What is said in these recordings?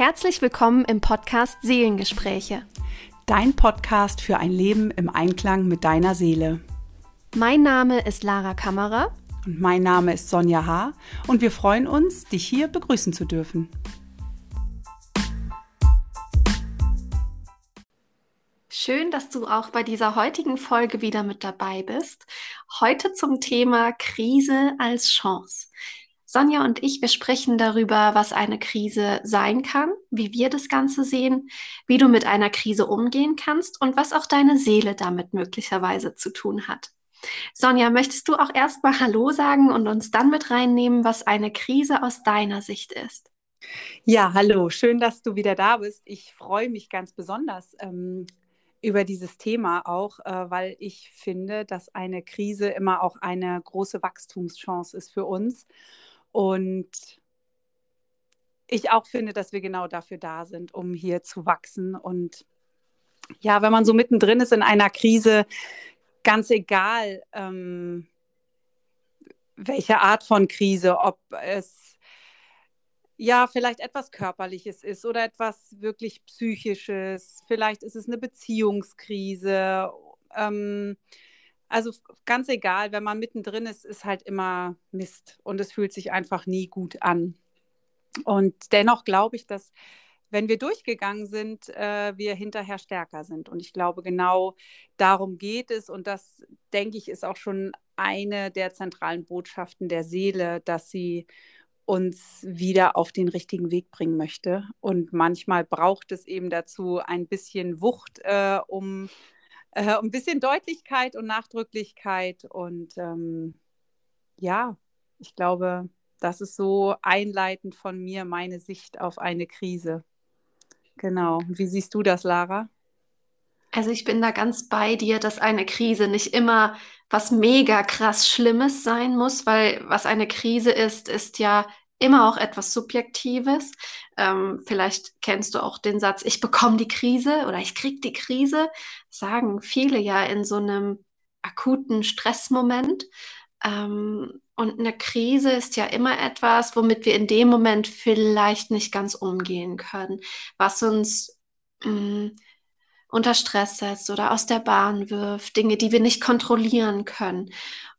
Herzlich willkommen im Podcast Seelengespräche. Dein Podcast für ein Leben im Einklang mit deiner Seele. Mein Name ist Lara Kammerer. Und mein Name ist Sonja H. Und wir freuen uns, dich hier begrüßen zu dürfen. Schön, dass du auch bei dieser heutigen Folge wieder mit dabei bist. Heute zum Thema Krise als Chance. Sonja und ich, wir sprechen darüber, was eine Krise sein kann, wie wir das Ganze sehen, wie du mit einer Krise umgehen kannst und was auch deine Seele damit möglicherweise zu tun hat. Sonja, möchtest du auch erstmal Hallo sagen und uns dann mit reinnehmen, was eine Krise aus deiner Sicht ist? Ja, hallo, schön, dass du wieder da bist. Ich freue mich ganz besonders ähm, über dieses Thema auch, äh, weil ich finde, dass eine Krise immer auch eine große Wachstumschance ist für uns. Und ich auch finde, dass wir genau dafür da sind, um hier zu wachsen. Und ja, wenn man so mittendrin ist in einer Krise, ganz egal, ähm, welche Art von Krise, ob es ja vielleicht etwas Körperliches ist oder etwas wirklich Psychisches, vielleicht ist es eine Beziehungskrise. Ähm, also ganz egal, wenn man mittendrin ist, ist halt immer Mist und es fühlt sich einfach nie gut an. Und dennoch glaube ich, dass wenn wir durchgegangen sind, äh, wir hinterher stärker sind. Und ich glaube, genau darum geht es. Und das, denke ich, ist auch schon eine der zentralen Botschaften der Seele, dass sie uns wieder auf den richtigen Weg bringen möchte. Und manchmal braucht es eben dazu ein bisschen Wucht, äh, um äh, ein bisschen Deutlichkeit und Nachdrücklichkeit. Und ähm, ja, ich glaube, das ist so einleitend von mir meine Sicht auf eine Krise. Genau. Wie siehst du das, Lara? Also ich bin da ganz bei dir, dass eine Krise nicht immer was mega krass Schlimmes sein muss, weil was eine Krise ist, ist ja immer auch etwas Subjektives. Ähm, vielleicht kennst du auch den Satz, ich bekomme die Krise oder ich krieg die Krise. Sagen viele ja in so einem akuten Stressmoment. Ähm, und eine Krise ist ja immer etwas, womit wir in dem Moment vielleicht nicht ganz umgehen können, was uns mh, mm, unter Stress setzt oder aus der Bahn wirft, Dinge, die wir nicht kontrollieren können.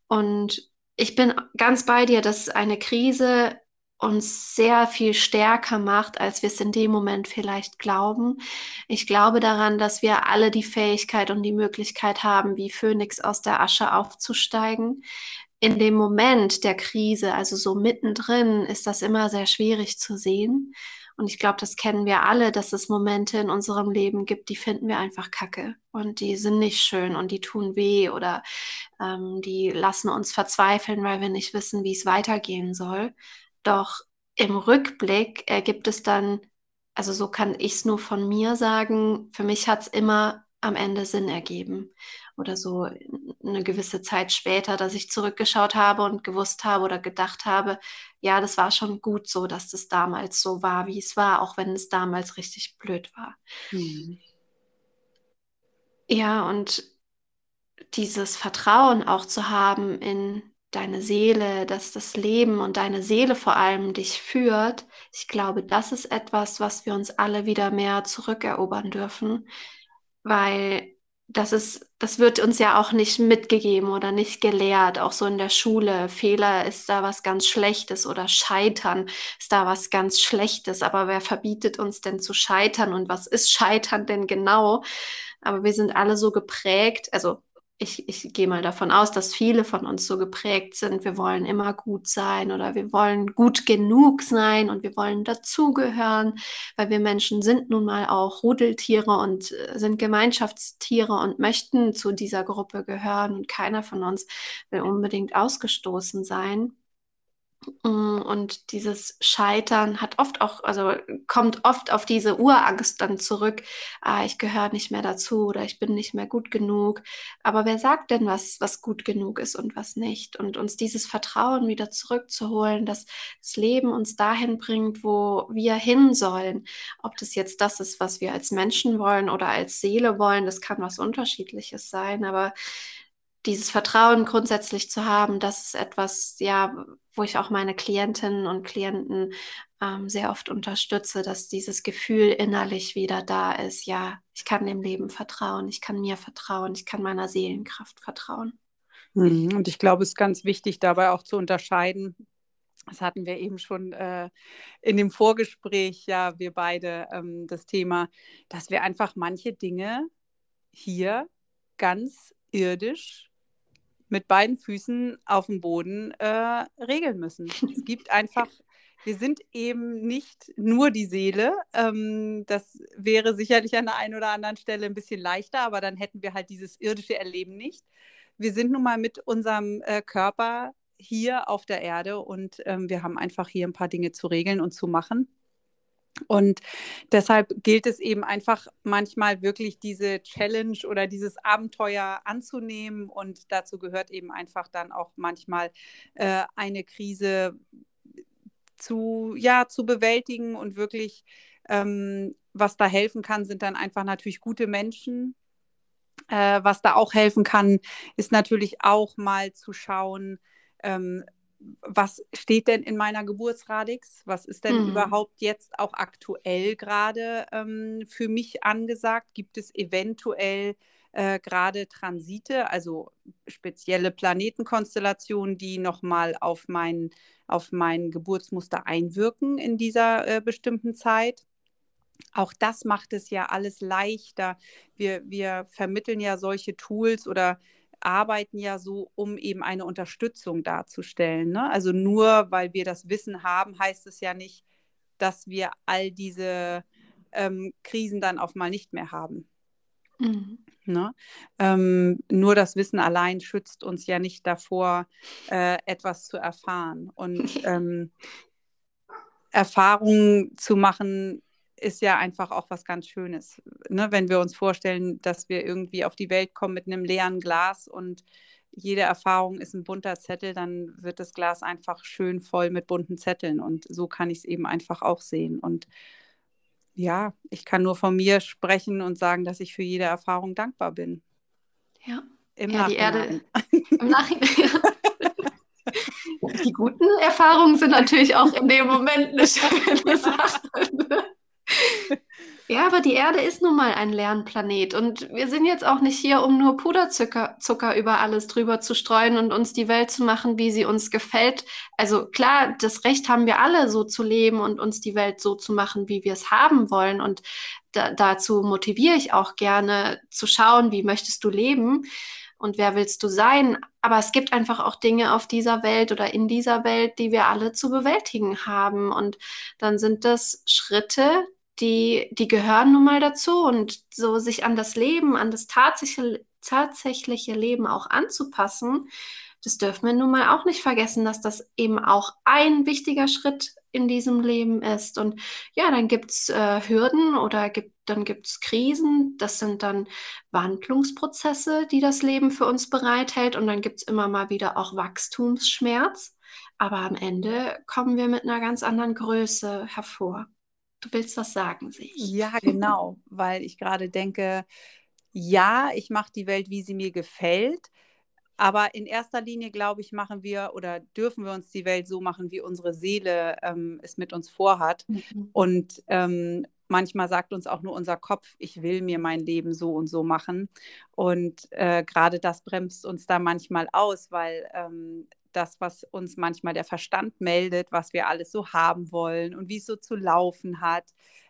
Und ich bin ganz bei dir, dass eine Krise uns sehr viel stärker macht, als wir es in dem Moment vielleicht glauben. Ich glaube daran, dass wir alle die Fähigkeit und die Möglichkeit haben, wie Phönix aus der Asche aufzusteigen. In dem Moment der Krise, also so mittendrin, ist das immer sehr schwierig zu sehen. Und ich glaube, das kennen wir alle, dass es Momente in unserem Leben gibt, die finden wir einfach kacke und die sind nicht schön und die tun weh oder ähm, die lassen uns verzweifeln, weil wir nicht wissen, wie es weitergehen soll. Doch im Rückblick ergibt es dann, also so kann ich es nur von mir sagen, für mich hat es immer am Ende Sinn ergeben. Oder so eine gewisse Zeit später, dass ich zurückgeschaut habe und gewusst habe oder gedacht habe, ja, das war schon gut so, dass das damals so war, wie es war, auch wenn es damals richtig blöd war. Mhm. Ja, und dieses Vertrauen auch zu haben in deine Seele, dass das Leben und deine Seele vor allem dich führt, ich glaube, das ist etwas, was wir uns alle wieder mehr zurückerobern dürfen, weil das ist, das wird uns ja auch nicht mitgegeben oder nicht gelehrt, auch so in der Schule. Fehler ist da was ganz Schlechtes oder Scheitern ist da was ganz Schlechtes. Aber wer verbietet uns denn zu scheitern und was ist Scheitern denn genau? Aber wir sind alle so geprägt, also ich, ich gehe mal davon aus, dass viele von uns so geprägt sind, wir wollen immer gut sein oder wir wollen gut genug sein und wir wollen dazugehören, weil wir Menschen sind nun mal auch Rudeltiere und äh, sind Gemeinschaftstiere und möchten zu dieser Gruppe gehören und keiner von uns will unbedingt ausgestoßen sein. Mm, und dieses Scheitern hat oft auch, also kommt oft auf diese Urangst dann zurück, ah, ich gehöre nicht mehr dazu oder ich bin nicht mehr gut genug. Aber wer sagt denn, was, was gut genug ist und was nicht? Und uns dieses Vertrauen wieder zurückzuholen, dass das Leben uns dahin bringt, wo wir hin sollen. Ob das jetzt das ist, was wir als Menschen wollen oder als Seele wollen, das kann was Unterschiedliches sein, aber dieses Vertrauen grundsätzlich zu haben, das ist etwas, ja, wo ich auch meine Klientinnen und Klienten ähm, sehr oft unterstütze, dass dieses Gefühl innerlich wieder da ist, ja, ich kann dem Leben vertrauen, ich kann mir vertrauen, ich kann meiner Seelenkraft vertrauen. Mhm. Und ich glaube, es ist ganz wichtig, dabei auch zu unterscheiden. Das hatten wir eben schon äh, in dem Vorgespräch, ja, wir beide, ähm, das Thema, dass wir einfach manche Dinge hier ganz irdisch mit beiden Füßen auf dem Boden äh, regeln müssen. Es gibt einfach, wir sind eben nicht nur die Seele. Ähm, das wäre sicherlich an der einen oder anderen Stelle ein bisschen leichter, aber dann hätten wir halt dieses irdische Erleben nicht. Wir sind nun mal mit unserem äh, Körper hier auf der Erde und ähm, wir haben einfach hier ein paar Dinge zu regeln und zu machen. Und deshalb gilt es eben einfach manchmal wirklich diese Challenge oder dieses Abenteuer anzunehmen. Und dazu gehört eben einfach dann auch manchmal äh, eine Krise zu, ja, zu bewältigen und wirklich, ähm, was da helfen kann, sind dann einfach natürlich gute Menschen. Äh, was da auch helfen kann, ist natürlich auch mal zu schauen, ähm, was steht denn in meiner Geburtsradix? Was ist denn mhm. überhaupt jetzt auch aktuell gerade ähm, für mich angesagt? Gibt es eventuell äh, gerade Transite, also spezielle Planetenkonstellationen, die nochmal auf mein, auf mein Geburtsmuster einwirken in dieser äh, bestimmten Zeit? Auch das macht es ja alles leichter. Wir, wir vermitteln ja solche Tools oder arbeiten ja so, um eben eine Unterstützung darzustellen. Ne? Also nur weil wir das Wissen haben, heißt es ja nicht, dass wir all diese ähm, Krisen dann auf mal nicht mehr haben. Mhm. Ne? Ähm, nur das Wissen allein schützt uns ja nicht davor, äh, etwas zu erfahren. Und ähm, Erfahrungen zu machen, ist ja einfach auch was ganz Schönes. Ne? Wenn wir uns vorstellen, dass wir irgendwie auf die Welt kommen mit einem leeren Glas und jede Erfahrung ist ein bunter Zettel, dann wird das Glas einfach schön voll mit bunten Zetteln. Und so kann ich es eben einfach auch sehen. Und ja, ich kann nur von mir sprechen und sagen, dass ich für jede Erfahrung dankbar bin. Ja. Im ja, Nachhinein. Die Erde, Im Nachhinein. die guten Erfahrungen sind natürlich auch in dem Moment eine schöne Sache. Ja, aber die Erde ist nun mal ein Lernplanet und wir sind jetzt auch nicht hier, um nur Puderzucker Zucker über alles drüber zu streuen und uns die Welt zu machen, wie sie uns gefällt. Also klar, das Recht haben wir alle, so zu leben und uns die Welt so zu machen, wie wir es haben wollen. Und da, dazu motiviere ich auch gerne zu schauen, wie möchtest du leben und wer willst du sein. Aber es gibt einfach auch Dinge auf dieser Welt oder in dieser Welt, die wir alle zu bewältigen haben. Und dann sind das Schritte, die, die gehören nun mal dazu und so sich an das Leben, an das tatsächliche, tatsächliche Leben auch anzupassen, das dürfen wir nun mal auch nicht vergessen, dass das eben auch ein wichtiger Schritt in diesem Leben ist. Und ja, dann gibt es äh, Hürden oder gibt, dann gibt es Krisen. Das sind dann Wandlungsprozesse, die das Leben für uns bereithält. Und dann gibt es immer mal wieder auch Wachstumsschmerz. Aber am Ende kommen wir mit einer ganz anderen Größe hervor. Du willst das sagen, sehe ich. Ja, genau, weil ich gerade denke, ja, ich mache die Welt, wie sie mir gefällt. Aber in erster Linie, glaube ich, machen wir oder dürfen wir uns die Welt so machen, wie unsere Seele ähm, es mit uns vorhat. Mhm. Und ähm, manchmal sagt uns auch nur unser Kopf, ich will mir mein Leben so und so machen. Und äh, gerade das bremst uns da manchmal aus, weil ähm, das, was uns manchmal der Verstand meldet, was wir alles so haben wollen und wie es so zu laufen hat.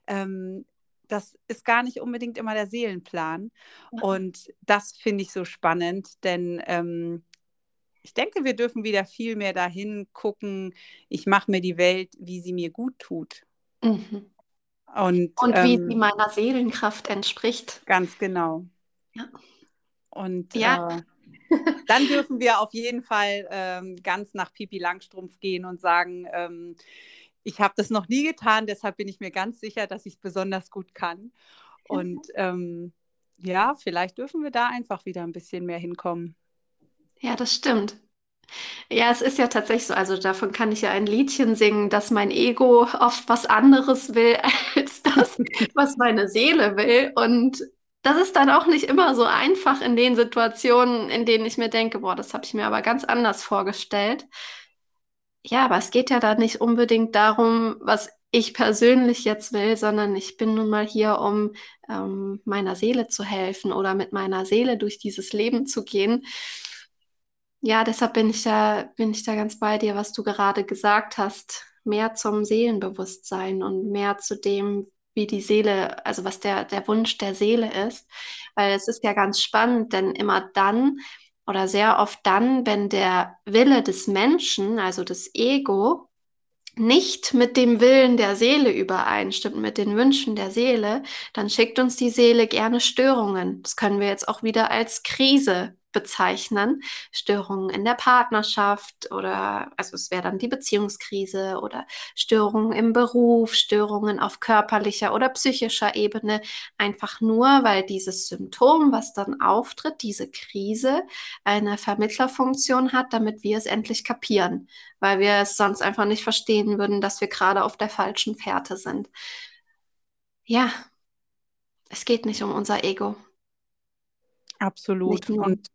Ähm, das ist gar nicht unbedingt immer der Seelenplan. Ja. Und das finde ich so spannend, denn ähm, ich denke, wir dürfen wieder viel mehr dahin gucken, ich mache mir die Welt, wie sie mir gut tut. Mhm. Und, und wie ähm, sie meiner Seelenkraft entspricht. Ganz genau. Ja. Und ja. Äh, dann dürfen wir auf jeden Fall ähm, ganz nach Pipi Langstrumpf gehen und sagen, ähm, ich habe das noch nie getan, deshalb bin ich mir ganz sicher, dass ich es besonders gut kann. Und ähm, ja, vielleicht dürfen wir da einfach wieder ein bisschen mehr hinkommen. Ja, das stimmt. Ja, es ist ja tatsächlich so, also davon kann ich ja ein Liedchen singen, dass mein Ego oft was anderes will das, was meine Seele will. Und das ist dann auch nicht immer so einfach in den Situationen, in denen ich mir denke, boah, das habe ich mir aber ganz anders vorgestellt. ja, aber es geht ja da nicht unbedingt darum, was ich persönlich jetzt will, sondern ich bin nun mal hier, um ähm, meiner Seele zu helfen oder mit meiner Seele durch dieses Leben zu gehen. Ja, deshalb bin ich da, bin ich da ganz bei dir, was du gerade gesagt hast. Mehr zum Seelenbewusstsein und mehr zu dem, wie die Seele, also was der, der Wunsch der Seele ist. Weil es ist ja ganz spannend, denn immer dann oder sehr oft dann, wenn der Wille des Menschen, also das Ego, nicht mit dem Willen der Seele übereinstimmt, mit den Wünschen der Seele, dann schickt uns die Seele gerne Störungen. Das können wir jetzt auch wieder als Krise bezeichnen. Störungen in der Partnerschaft oder, also es wäre dann die Beziehungskrise oder Störungen im Beruf, Störungen auf körperlicher oder psychischer Ebene. Einfach nur, weil dieses Symptom, was dann auftritt, diese Krise, eine Vermittlerfunktion hat, damit wir es endlich kapieren, weil wir es sonst einfach nicht verstehen würden, dass wir gerade auf der falschen Fährte sind. Ja, es geht nicht um unser Ego. Absolut. Und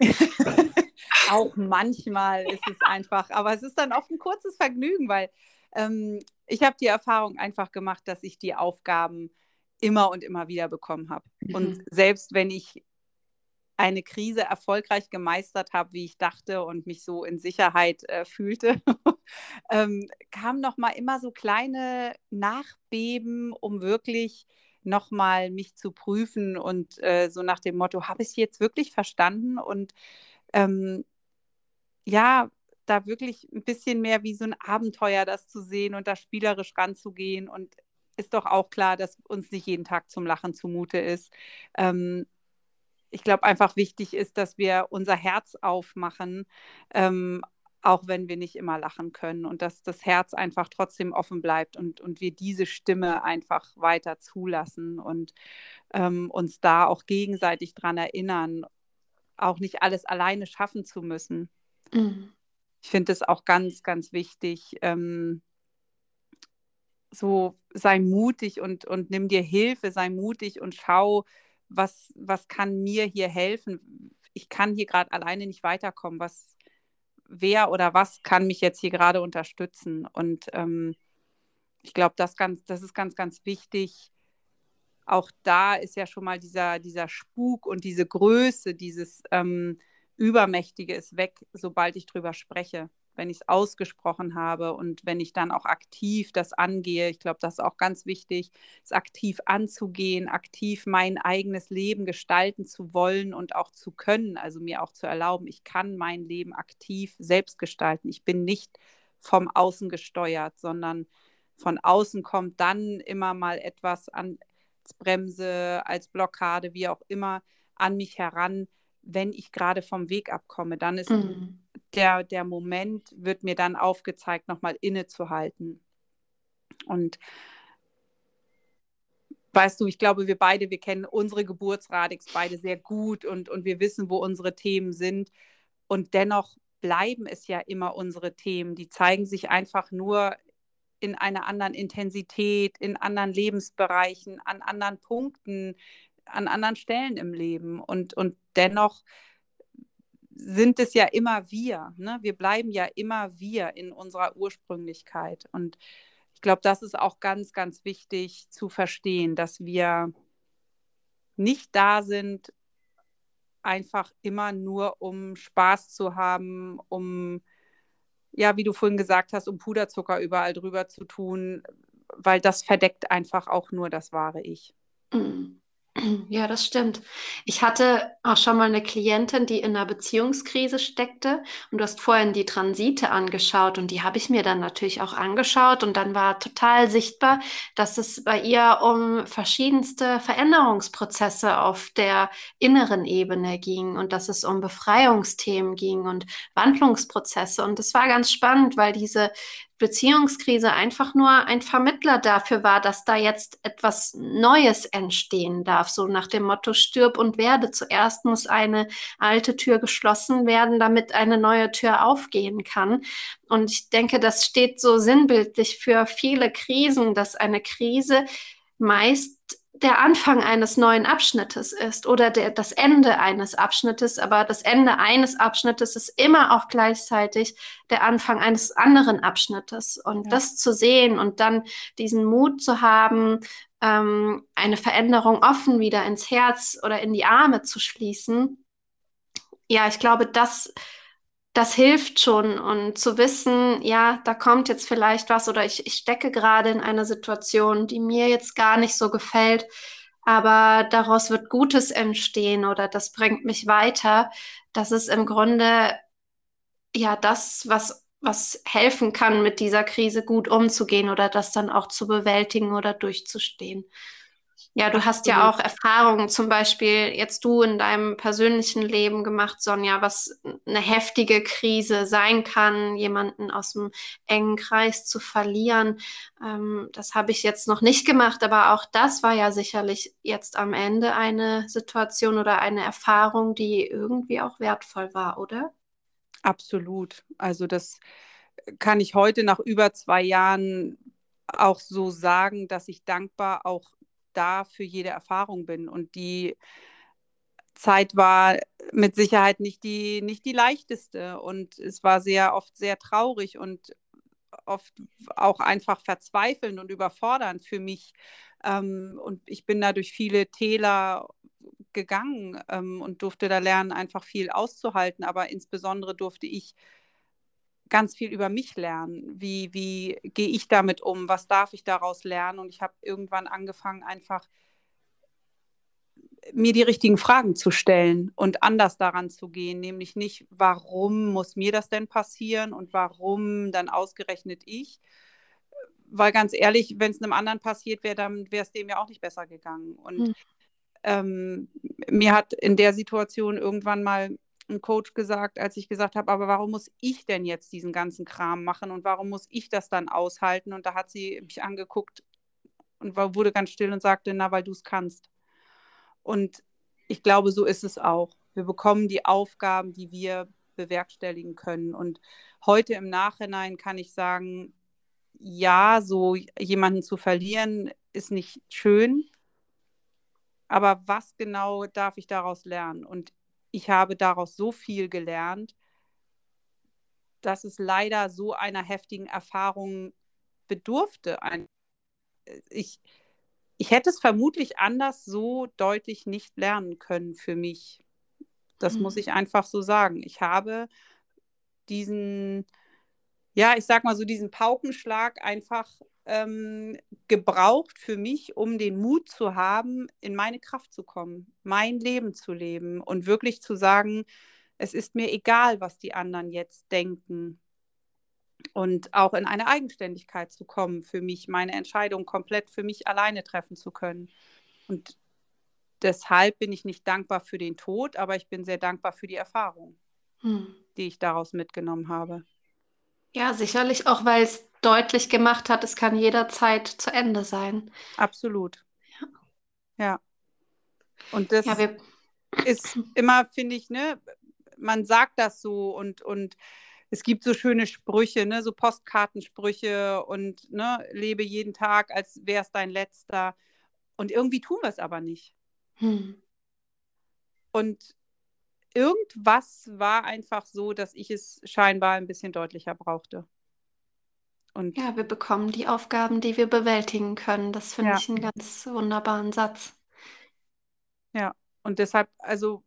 auch manchmal ist es einfach, aber es ist dann oft ein kurzes Vergnügen, weil ähm, ich habe die Erfahrung einfach gemacht, dass ich die Aufgaben immer und immer wieder bekommen habe. Mhm. Und selbst wenn ich eine Krise erfolgreich gemeistert habe, wie ich dachte und mich so in Sicherheit äh, fühlte, ähm, kamen noch mal immer so kleine Nachbeben, um wirklich nochmal mich zu prüfen und äh, so nach dem Motto, habe ich jetzt wirklich verstanden? Und ähm, ja, da wirklich ein bisschen mehr wie so ein Abenteuer das zu sehen und da spielerisch ranzugehen. Und ist doch auch klar, dass uns nicht jeden Tag zum Lachen zumute ist. Ähm, ich glaube, einfach wichtig ist, dass wir unser Herz aufmachen, ähm, auch wenn wir nicht immer lachen können und dass das Herz einfach trotzdem offen bleibt und, und wir diese Stimme einfach weiter zulassen und ähm, uns da auch gegenseitig dran erinnern, auch nicht alles alleine schaffen zu müssen. Mhm. Ich finde es auch ganz, ganz wichtig, ähm, so sei mutig und, und nimm dir Hilfe, sei mutig und schau, was, was kann mir hier helfen. Ich kann hier gerade alleine nicht weiterkommen. Was, wer oder was kann mich jetzt hier gerade unterstützen. Und ähm, ich glaube, das, das ist ganz, ganz wichtig. Auch da ist ja schon mal dieser, dieser Spuk und diese Größe, dieses ähm, Übermächtige ist weg, sobald ich drüber spreche wenn ich es ausgesprochen habe und wenn ich dann auch aktiv das angehe. Ich glaube, das ist auch ganz wichtig, es aktiv anzugehen, aktiv mein eigenes Leben gestalten zu wollen und auch zu können, also mir auch zu erlauben, ich kann mein Leben aktiv selbst gestalten. Ich bin nicht vom Außen gesteuert, sondern von außen kommt dann immer mal etwas an als Bremse, als Blockade, wie auch immer, an mich heran, wenn ich gerade vom Weg abkomme. Dann ist mhm der, der Moment wird mir dann aufgezeigt, nochmal innezuhalten. Und weißt du, ich glaube, wir beide, wir kennen unsere Geburtsradix beide sehr gut und, und wir wissen, wo unsere Themen sind. Und dennoch bleiben es ja immer unsere Themen. Die zeigen sich einfach nur in einer anderen Intensität, in anderen Lebensbereichen, an anderen Punkten, an anderen Stellen im Leben. Und, und dennoch sind es ja immer wir. Ne? Wir bleiben ja immer wir in unserer Ursprünglichkeit. Und ich glaube, das ist auch ganz, ganz wichtig zu verstehen, dass wir nicht da sind, einfach immer nur, um Spaß zu haben, um, ja, wie du vorhin gesagt hast, um Puderzucker überall drüber zu tun, weil das verdeckt einfach auch nur das wahre Ich. Mhm. Ja, das stimmt. Ich hatte auch schon mal eine Klientin, die in einer Beziehungskrise steckte. Und du hast vorhin die Transite angeschaut und die habe ich mir dann natürlich auch angeschaut. Und dann war total sichtbar, dass es bei ihr um verschiedenste Veränderungsprozesse auf der inneren Ebene ging und dass es um Befreiungsthemen ging und Wandlungsprozesse. Und das war ganz spannend, weil diese Beziehungskrise einfach nur ein Vermittler dafür war, dass da jetzt etwas Neues entstehen darf. So nach dem Motto, stirb und werde. Zuerst muss eine alte Tür geschlossen werden, damit eine neue Tür aufgehen kann. Und ich denke, das steht so sinnbildlich für viele Krisen, dass eine Krise meist der Anfang eines neuen Abschnittes ist oder der, das Ende eines Abschnittes, aber das Ende eines Abschnittes ist immer auch gleichzeitig der Anfang eines anderen Abschnittes. Und ja. das zu sehen und dann diesen Mut zu haben, ähm, eine Veränderung offen wieder ins Herz oder in die Arme zu schließen, ja, ich glaube, das das hilft schon und zu wissen, ja, da kommt jetzt vielleicht was oder ich, ich stecke gerade in einer Situation, die mir jetzt gar nicht so gefällt, aber daraus wird Gutes entstehen oder das bringt mich weiter. Das ist im Grunde ja das, was, was helfen kann, mit dieser Krise gut umzugehen oder das dann auch zu bewältigen oder durchzustehen. Ja, du hast ja auch Erfahrungen, zum Beispiel jetzt du in deinem persönlichen Leben gemacht, Sonja, was eine heftige Krise sein kann, jemanden aus dem engen Kreis zu verlieren. Ähm, das habe ich jetzt noch nicht gemacht, aber auch das war ja sicherlich jetzt am Ende eine Situation oder eine Erfahrung, die irgendwie auch wertvoll war, oder? Absolut. Also das kann ich heute nach über zwei Jahren auch so sagen, dass ich dankbar auch da für jede Erfahrung bin. Und die Zeit war mit Sicherheit nicht die, nicht die leichteste. Und es war sehr oft sehr traurig und oft auch einfach verzweifelnd und überfordernd für mich. Ähm, und ich bin da durch viele Täler gegangen ähm, und durfte da lernen, einfach viel auszuhalten. Aber insbesondere durfte ich ganz viel über mich lernen. Wie, wie gehe ich damit um? Was darf ich daraus lernen? Und ich habe irgendwann angefangen, einfach mir die richtigen Fragen zu stellen und anders daran zu gehen, nämlich nicht, warum muss mir das denn passieren und warum dann ausgerechnet ich? Weil ganz ehrlich, wenn es einem anderen passiert wäre, dann wäre es dem ja auch nicht besser gegangen. Und hm. ähm, mir hat in der Situation irgendwann mal ein Coach gesagt, als ich gesagt habe, aber warum muss ich denn jetzt diesen ganzen Kram machen und warum muss ich das dann aushalten? Und da hat sie mich angeguckt und war, wurde ganz still und sagte, na, weil du es kannst. Und ich glaube, so ist es auch. Wir bekommen die Aufgaben, die wir bewerkstelligen können. Und heute im Nachhinein kann ich sagen, ja, so jemanden zu verlieren ist nicht schön. Aber was genau darf ich daraus lernen? Und ich habe daraus so viel gelernt, dass es leider so einer heftigen Erfahrung bedurfte. Ich, ich hätte es vermutlich anders so deutlich nicht lernen können für mich. Das mhm. muss ich einfach so sagen. Ich habe diesen, ja, ich sag mal so, diesen Paukenschlag einfach ähm, gebraucht für mich, um den Mut zu haben, in meine Kraft zu kommen, mein Leben zu leben und wirklich zu sagen, es ist mir egal, was die anderen jetzt denken. Und auch in eine Eigenständigkeit zu kommen, für mich, meine Entscheidung komplett für mich alleine treffen zu können. Und deshalb bin ich nicht dankbar für den Tod, aber ich bin sehr dankbar für die Erfahrung, hm. die ich daraus mitgenommen habe. Ja, sicherlich auch, weil es deutlich gemacht hat, es kann jederzeit zu Ende sein. Absolut. Ja. ja. Und das ja, ist immer, finde ich, ne, man sagt das so und, und es gibt so schöne Sprüche, ne, so Postkartensprüche und ne, lebe jeden Tag, als wäre es dein letzter. Und irgendwie tun wir es aber nicht. Hm. Und irgendwas war einfach so, dass ich es scheinbar ein bisschen deutlicher brauchte. Und ja, wir bekommen die Aufgaben, die wir bewältigen können. Das finde ja. ich einen ganz wunderbaren Satz. Ja, und deshalb, also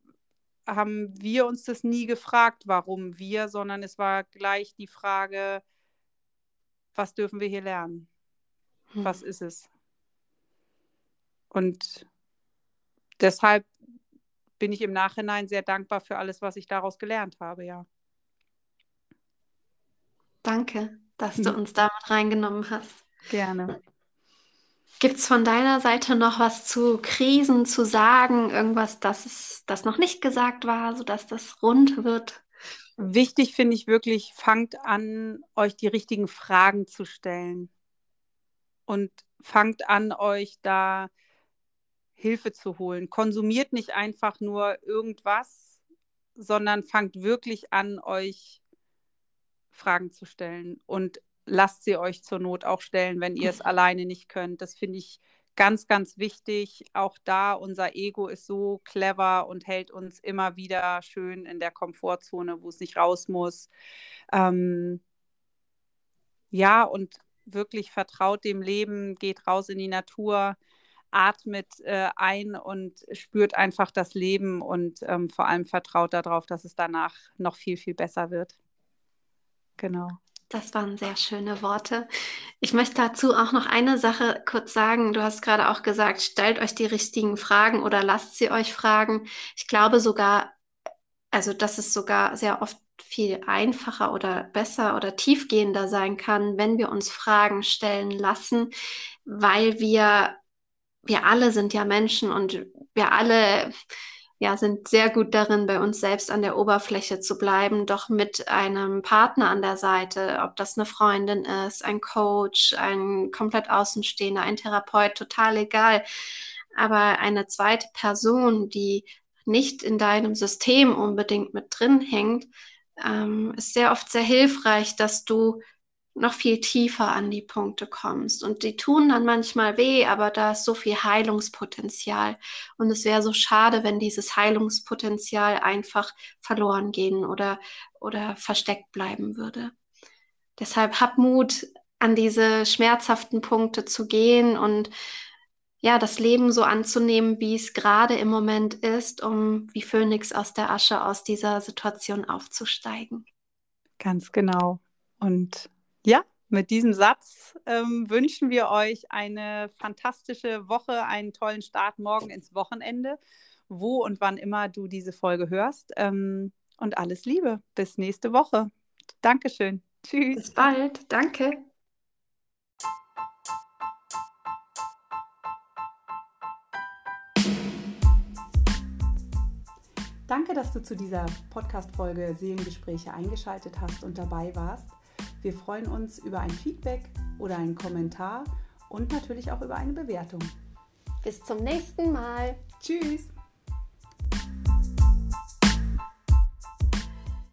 haben wir uns das nie gefragt, warum wir, sondern es war gleich die Frage, was dürfen wir hier lernen? Hm. Was ist es? Und deshalb bin ich im Nachhinein sehr dankbar für alles, was ich daraus gelernt habe, ja. Danke dass du uns damit reingenommen hast. Gerne. Gibt es von deiner Seite noch was zu Krisen zu sagen? Irgendwas, das, es, das noch nicht gesagt war, sodass das rund wird? Wichtig finde ich wirklich, fangt an, euch die richtigen Fragen zu stellen. Und fangt an, euch da Hilfe zu holen. Konsumiert nicht einfach nur irgendwas, sondern fangt wirklich an, euch Fragen zu stellen und lasst sie euch zur Not auch stellen, wenn ihr es alleine nicht könnt. Das finde ich ganz, ganz wichtig. Auch da, unser Ego ist so clever und hält uns immer wieder schön in der Komfortzone, wo es nicht raus muss. Ähm, ja, und wirklich vertraut dem Leben, geht raus in die Natur, atmet äh, ein und spürt einfach das Leben und ähm, vor allem vertraut darauf, dass es danach noch viel, viel besser wird. Genau. Das waren sehr schöne Worte. Ich möchte dazu auch noch eine Sache kurz sagen. Du hast gerade auch gesagt, stellt euch die richtigen Fragen oder lasst sie euch fragen. Ich glaube sogar, also dass es sogar sehr oft viel einfacher oder besser oder tiefgehender sein kann, wenn wir uns Fragen stellen lassen, weil wir, wir alle sind ja Menschen und wir alle ja, sind sehr gut darin, bei uns selbst an der Oberfläche zu bleiben, doch mit einem Partner an der Seite, ob das eine Freundin ist, ein Coach, ein komplett Außenstehender, ein Therapeut, total egal. Aber eine zweite Person, die nicht in deinem System unbedingt mit drin hängt, ähm, ist sehr oft sehr hilfreich, dass du noch viel tiefer an die Punkte kommst. Und die tun dann manchmal weh, aber da ist so viel Heilungspotenzial. Und es wäre so schade, wenn dieses Heilungspotenzial einfach verloren gehen oder, oder versteckt bleiben würde. Deshalb hab Mut, an diese schmerzhaften Punkte zu gehen und ja, das Leben so anzunehmen, wie es gerade im Moment ist, um wie Phönix aus der Asche aus dieser Situation aufzusteigen. Ganz genau. Und ja, mit diesem Satz ähm, wünschen wir euch eine fantastische Woche, einen tollen Start morgen ins Wochenende, wo und wann immer du diese Folge hörst. Ähm, und alles Liebe. Bis nächste Woche. Dankeschön. Tschüss. Bis bald. Danke. Danke, dass du zu dieser Podcast-Folge Seelengespräche eingeschaltet hast und dabei warst. Wir freuen uns über ein Feedback oder einen Kommentar und natürlich auch über eine Bewertung. Bis zum nächsten Mal. Tschüss.